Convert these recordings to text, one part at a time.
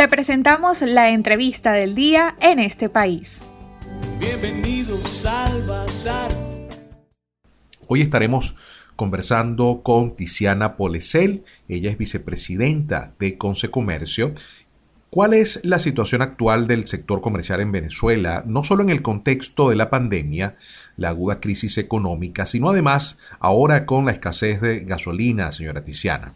Te presentamos la entrevista del día en este país. Bienvenidos al Bazar. Hoy estaremos conversando con Tiziana Polesel, ella es vicepresidenta de Consecomercio. ¿Cuál es la situación actual del sector comercial en Venezuela, no solo en el contexto de la pandemia, la aguda crisis económica, sino además ahora con la escasez de gasolina, señora Tiziana?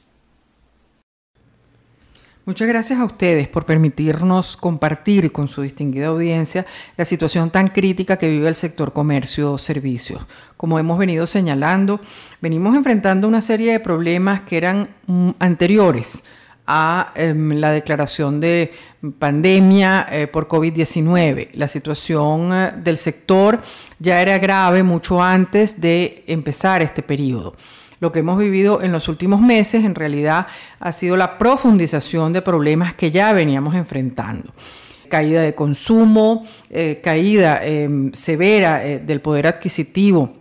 Muchas gracias a ustedes por permitirnos compartir con su distinguida audiencia la situación tan crítica que vive el sector comercio-servicios. Como hemos venido señalando, venimos enfrentando una serie de problemas que eran mm, anteriores a em, la declaración de pandemia eh, por COVID-19. La situación eh, del sector ya era grave mucho antes de empezar este periodo. Lo que hemos vivido en los últimos meses en realidad ha sido la profundización de problemas que ya veníamos enfrentando caída de consumo, eh, caída em, severa eh, del poder adquisitivo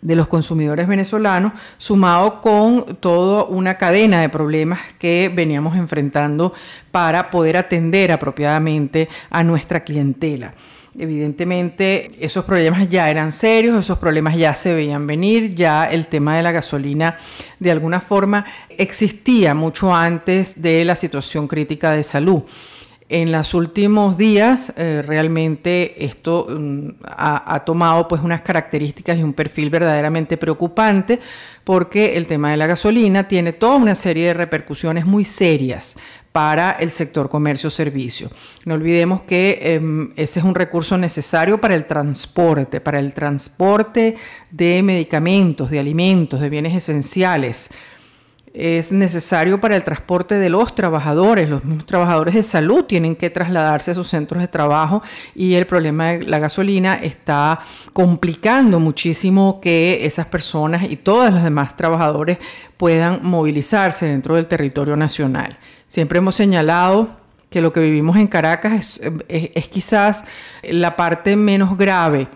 de los consumidores venezolanos, sumado con toda una cadena de problemas que veníamos enfrentando para poder atender apropiadamente a nuestra clientela. Evidentemente, esos problemas ya eran serios, esos problemas ya se veían venir, ya el tema de la gasolina de alguna forma existía mucho antes de la situación crítica de salud. En los últimos días, eh, realmente esto mm, ha, ha, tomado pues unas características y un perfil verdaderamente preocupante porque el tema de la gasolina tiene toda una serie de repercusiones muy serias para el sector comercio-servicio. No olvidemos que em, ese es un recurso necesario para el transporte, para el transporte de medicamentos, de alimentos, de bienes esenciales. Es necesario para el transporte de los trabajadores. Los mismos trabajadores de salud tienen que trasladarse a sus centros de trabajo y el problema de la gasolina está complicando muchísimo que esas personas y todos los demás trabajadores puedan movilizarse dentro del territorio nacional. Siempre hemos señalado que lo que vivimos en Caracas es, quizás la parte menos grave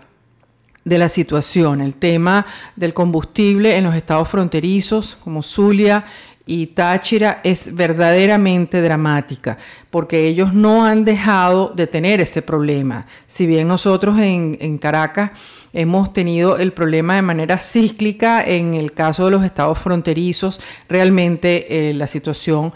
de la situación, el tema del combustible en los estados fronterizos como Zulia y Táchira es verdaderamente dramática, porque ellos no han dejado de tener ese problema. Si bien nosotros en, Caracas hemos tenido el problema de manera cíclica, en el caso de los estados fronterizos, realmente eh, la situación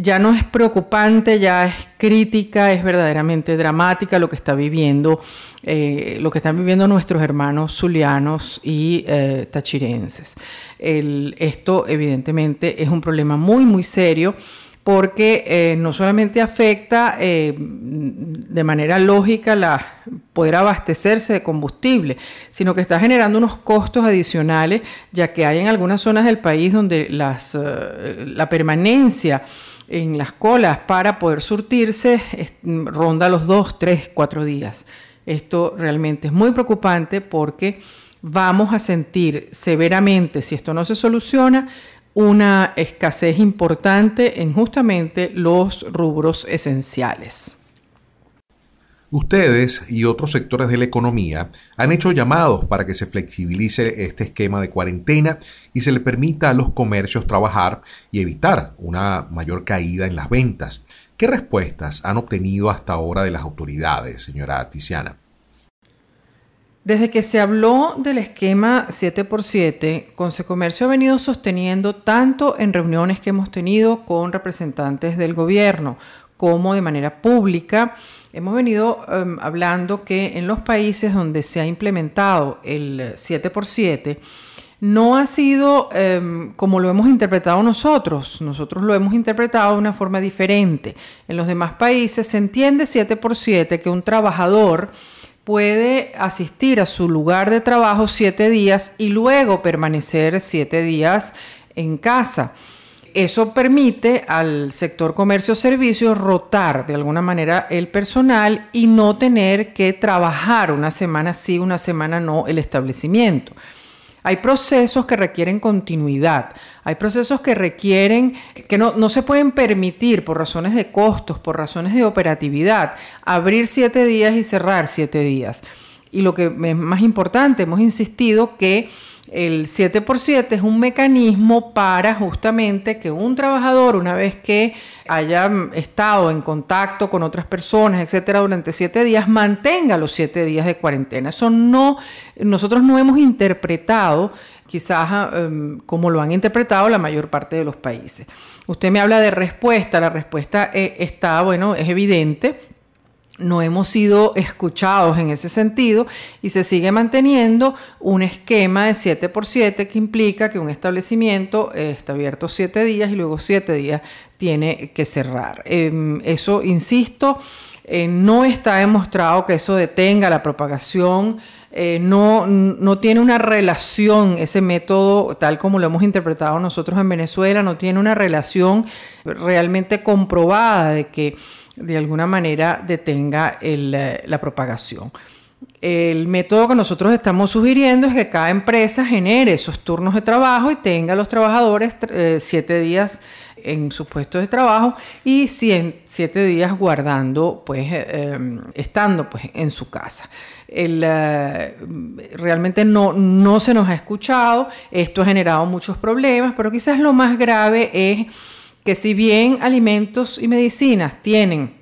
ya no es preocupante, ya es crítica, es verdaderamente dramática lo que está viviendo, eh, lo que están viviendo nuestros hermanos zulianos y eh, tachirenses. esto evidentemente es un problema muy, muy serio porque eh, no solamente afecta eh, de manera lógica poder abastecerse de combustible, sino que está generando unos costos adicionales, ya que hay en algunas zonas del país donde eh, la permanencia en las colas para poder surtirse ronda los dos, tres, cuatro días. Esto realmente es muy preocupante porque vamos a sentir severamente, si esto no se soluciona, una escasez importante en justamente los rubros esenciales. Ustedes y otros sectores de la economía han hecho llamados para que se flexibilice este esquema de cuarentena y se le permita a los comercios trabajar y evitar una mayor caída en las ventas. ¿Qué respuestas han obtenido hasta ahora de las autoridades, señora Tiziana? Desde que se habló del esquema 7x7, Consecomercio ha venido sosteniendo tanto en reuniones que hemos tenido con representantes del gobierno como de manera pública, hemos venido em, hablando que en los países donde se ha implementado el 7x7, no ha sido em, como lo hemos interpretado nosotros. Nosotros lo hemos interpretado de una forma diferente. En los demás países se entiende 7x7 que un trabajador puede asistir a su lugar de trabajo siete días y luego permanecer siete días en casa. Eso permite al sector comercio-servicios rotar de alguna manera el personal y no tener que trabajar una semana sí, una semana no el establecimiento. Hay procesos que requieren continuidad, hay procesos que requieren, que no, se pueden permitir por razones de costos, por razones de operatividad, abrir siete días y cerrar siete días. Y lo que es más importante, hemos insistido que El 7 por 7 es un mecanismo para justamente que un trabajador, una vez que haya estado en contacto con otras personas, etcétera, durante siete días, mantenga los siete días de cuarentena. Eso no, nosotros no hemos interpretado quizás em, como lo han interpretado la mayor parte de los países. Usted me habla de respuesta, la respuesta eh, está, bueno, es evidente, no hemos sido escuchados en ese sentido y se sigue manteniendo un esquema de 7 por 7 que implica que un establecimiento eh, está abierto 7 días y luego 7 días tiene que cerrar. Em, eso, insisto, eh, no está demostrado que eso detenga la propagación eh, no, no tiene una relación, ese método, tal como lo hemos interpretado nosotros en Venezuela, no tiene una relación realmente comprobada de que de alguna manera detenga eh, la propagación. El método que nosotros estamos sugiriendo es que cada empresa genere esos turnos de trabajo y tenga a los trabajadores eh, siete días en sus puestos de trabajo y siete días guardando, pues, estando pues, en su casa el, eh, realmente no, no se nos ha escuchado, esto ha generado muchos problemas, pero quizás lo más grave es que si bien alimentos y medicinas tienen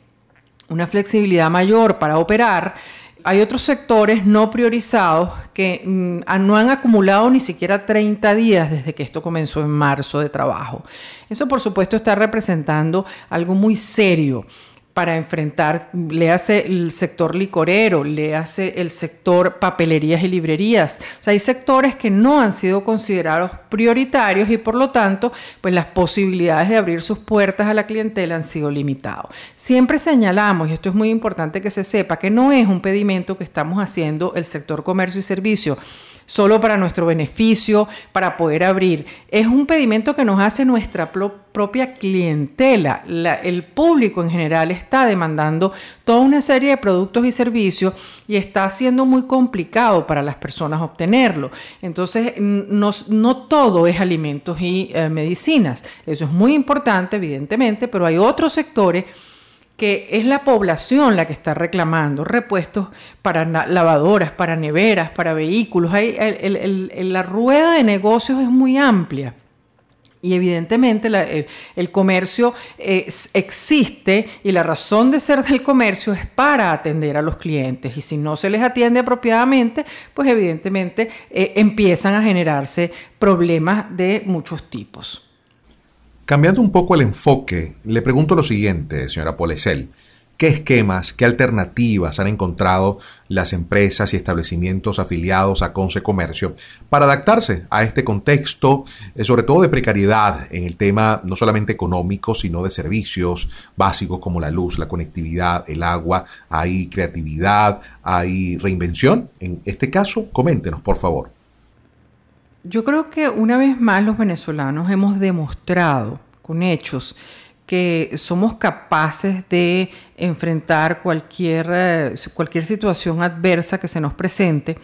una flexibilidad mayor para operar, hay otros sectores no priorizados que mm, no han acumulado ni siquiera 30 días desde que esto comenzó en marzo de trabajo. Eso por supuesto está representando algo muy serio para enfrentar, le hace el sector licorero, le hace el sector papelerías y librerías. O sea, hay sectores que no han sido considerados prioritarios y por lo tanto, pues las posibilidades de abrir sus puertas a la clientela han sido limitadas. Siempre señalamos, y esto es muy importante que se sepa, que no es un pedimento que estamos haciendo el sector comercio y servicio solo para nuestro beneficio, para poder abrir. Es un pedimento que nos hace nuestra propia clientela. el público en general está demandando toda una serie de productos y servicios y está siendo muy complicado para las personas obtenerlo. Entonces, no, todo es alimentos y eh, medicinas. Eso es muy importante, evidentemente, pero hay otros sectores que es la población la que está reclamando repuestos para lavadoras, para neveras, para vehículos. Hay, la rueda de negocios es muy amplia. Y evidentemente el, comercio existe y la razón de ser del comercio es para atender a los clientes. Y si no se les atiende apropiadamente, pues evidentemente eh, empiezan a generarse problemas de muchos tipos. Cambiando un poco el enfoque, le pregunto lo siguiente, señora Polesel. ¿Qué esquemas, qué alternativas han encontrado las empresas y establecimientos afiliados a Conce Comercio para adaptarse a este contexto, eh, sobre todo de precariedad en el tema no solamente económico, sino de servicios básicos como la luz, la conectividad, el agua? ¿Hay creatividad? ¿Hay reinvención? En este caso, coméntenos, por favor. Yo creo que una vez más los venezolanos hemos demostrado con hechos que somos capaces de enfrentar cualquier, eh, cualquier situación adversa que se nos presente,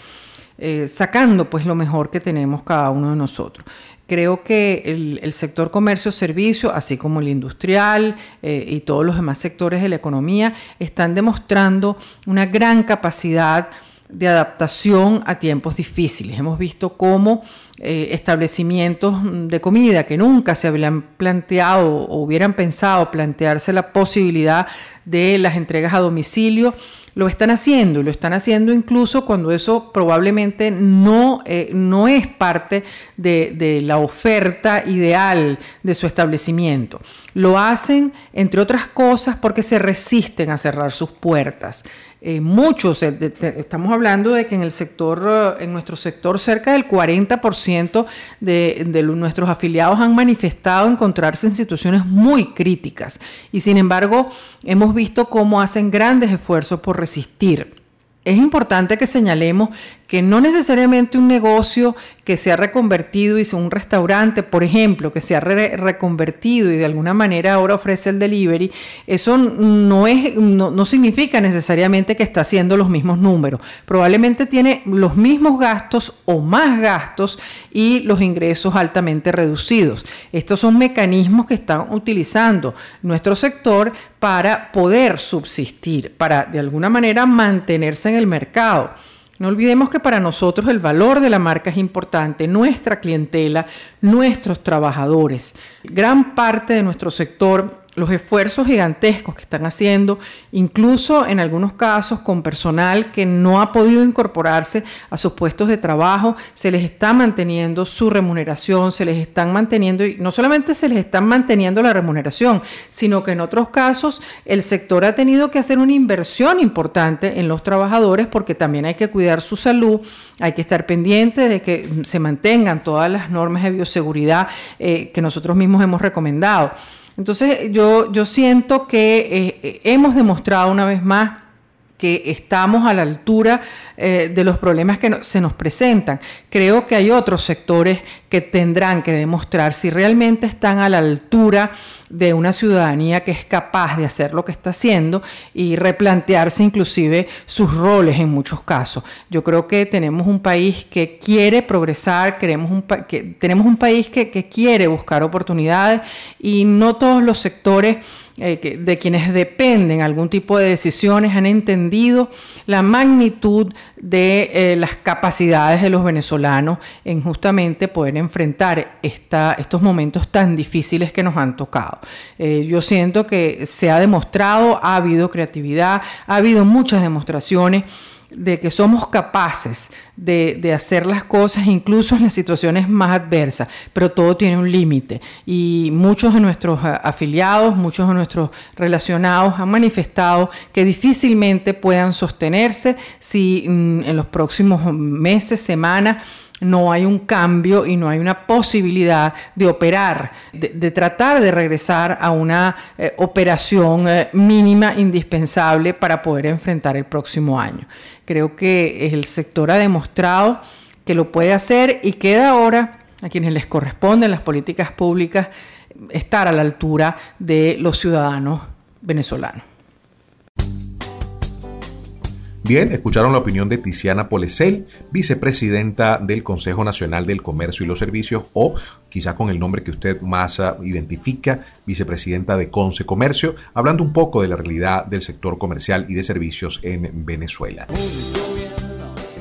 eh, sacando pues lo mejor que tenemos cada uno de nosotros. Creo que el, sector comercio-servicio, así como el industrial eh, y todos los demás sectores de la economía, están demostrando una gran capacidad de adaptación a tiempos difíciles. Hemos visto cómo eh, establecimientos de comida que nunca se habían planteado o hubieran pensado plantearse la posibilidad de las entregas a domicilio, lo están haciendo y lo están haciendo incluso cuando eso probablemente no, eh, no es parte de, de la oferta ideal de su establecimiento. Lo hacen, entre otras cosas, porque se resisten a cerrar sus puertas. Eh, muchos, eh, estamos hablando de que en el sector, en nuestro sector, cerca del 40% de, de nuestros afiliados han manifestado encontrarse en situaciones muy críticas. Y sin embargo, hemos visto cómo hacen grandes esfuerzos por resistir. Es importante que señalemos que no necesariamente un negocio que se ha reconvertido y un restaurante, por ejemplo, que se ha reconvertido y de alguna manera ahora ofrece el delivery, eso no, es, no, significa necesariamente que está haciendo los mismos números. Probablemente tiene los mismos gastos o más gastos y los ingresos altamente reducidos. Estos son mecanismos que están utilizando nuestro sector para poder subsistir, para de alguna manera mantenerse en el mercado. No olvidemos que para nosotros el valor de la marca es importante, nuestra clientela, nuestros trabajadores. Gran parte de nuestro sector los esfuerzos gigantescos que están haciendo, incluso en algunos casos con personal que no ha podido incorporarse a sus puestos de trabajo, se les está manteniendo su remuneración, se les están manteniendo, y no solamente se les están manteniendo la remuneración, sino que en otros casos el sector ha tenido que hacer una inversión importante en los trabajadores porque también hay que cuidar su salud, hay que estar pendiente de que se mantengan todas las normas de bioseguridad eh, que nosotros mismos hemos recomendado. Entonces yo, yo siento que eh, eh, hemos demostrado una vez más que estamos a la altura eh, de los problemas que se nos presentan. Creo que hay otros sectores que tendrán que demostrar si realmente están a la altura de una ciudadanía que es capaz de hacer lo que está haciendo y replantearse inclusive sus roles en muchos casos. Yo creo que tenemos un país que quiere progresar, queremos un que tenemos un país que, que quiere buscar oportunidades y no todos los sectores eh, de quienes dependen algún tipo de decisiones han entendido la magnitud de eh, las capacidades de los venezolanos en justamente poder enfrentar estos momentos tan difíciles que nos han tocado. Eh, yo siento que se ha demostrado, ha habido creatividad, ha habido muchas demostraciones de que somos capaces de, hacer las cosas incluso en las situaciones más adversas, pero todo tiene un límite. Y muchos de nuestros afiliados, muchos de nuestros relacionados han manifestado que difícilmente puedan sostenerse si mm, en los próximos meses, semanas, no hay un cambio y no hay una posibilidad de operar, de, tratar de regresar a una eh, operación eh, mínima indispensable para poder enfrentar el próximo año. Creo que el sector ha demostrado que lo puede hacer y queda ahora a quienes les corresponden las políticas públicas estar a la altura de los ciudadanos venezolanos. Bien, escucharon la opinión de Tiziana Polesel, vicepresidenta del Consejo Nacional del Comercio y los Servicios, o quizá con el nombre que usted más ah, identifica, vicepresidenta de Conce Comercio, hablando un poco de la realidad del sector comercial y de servicios en Venezuela.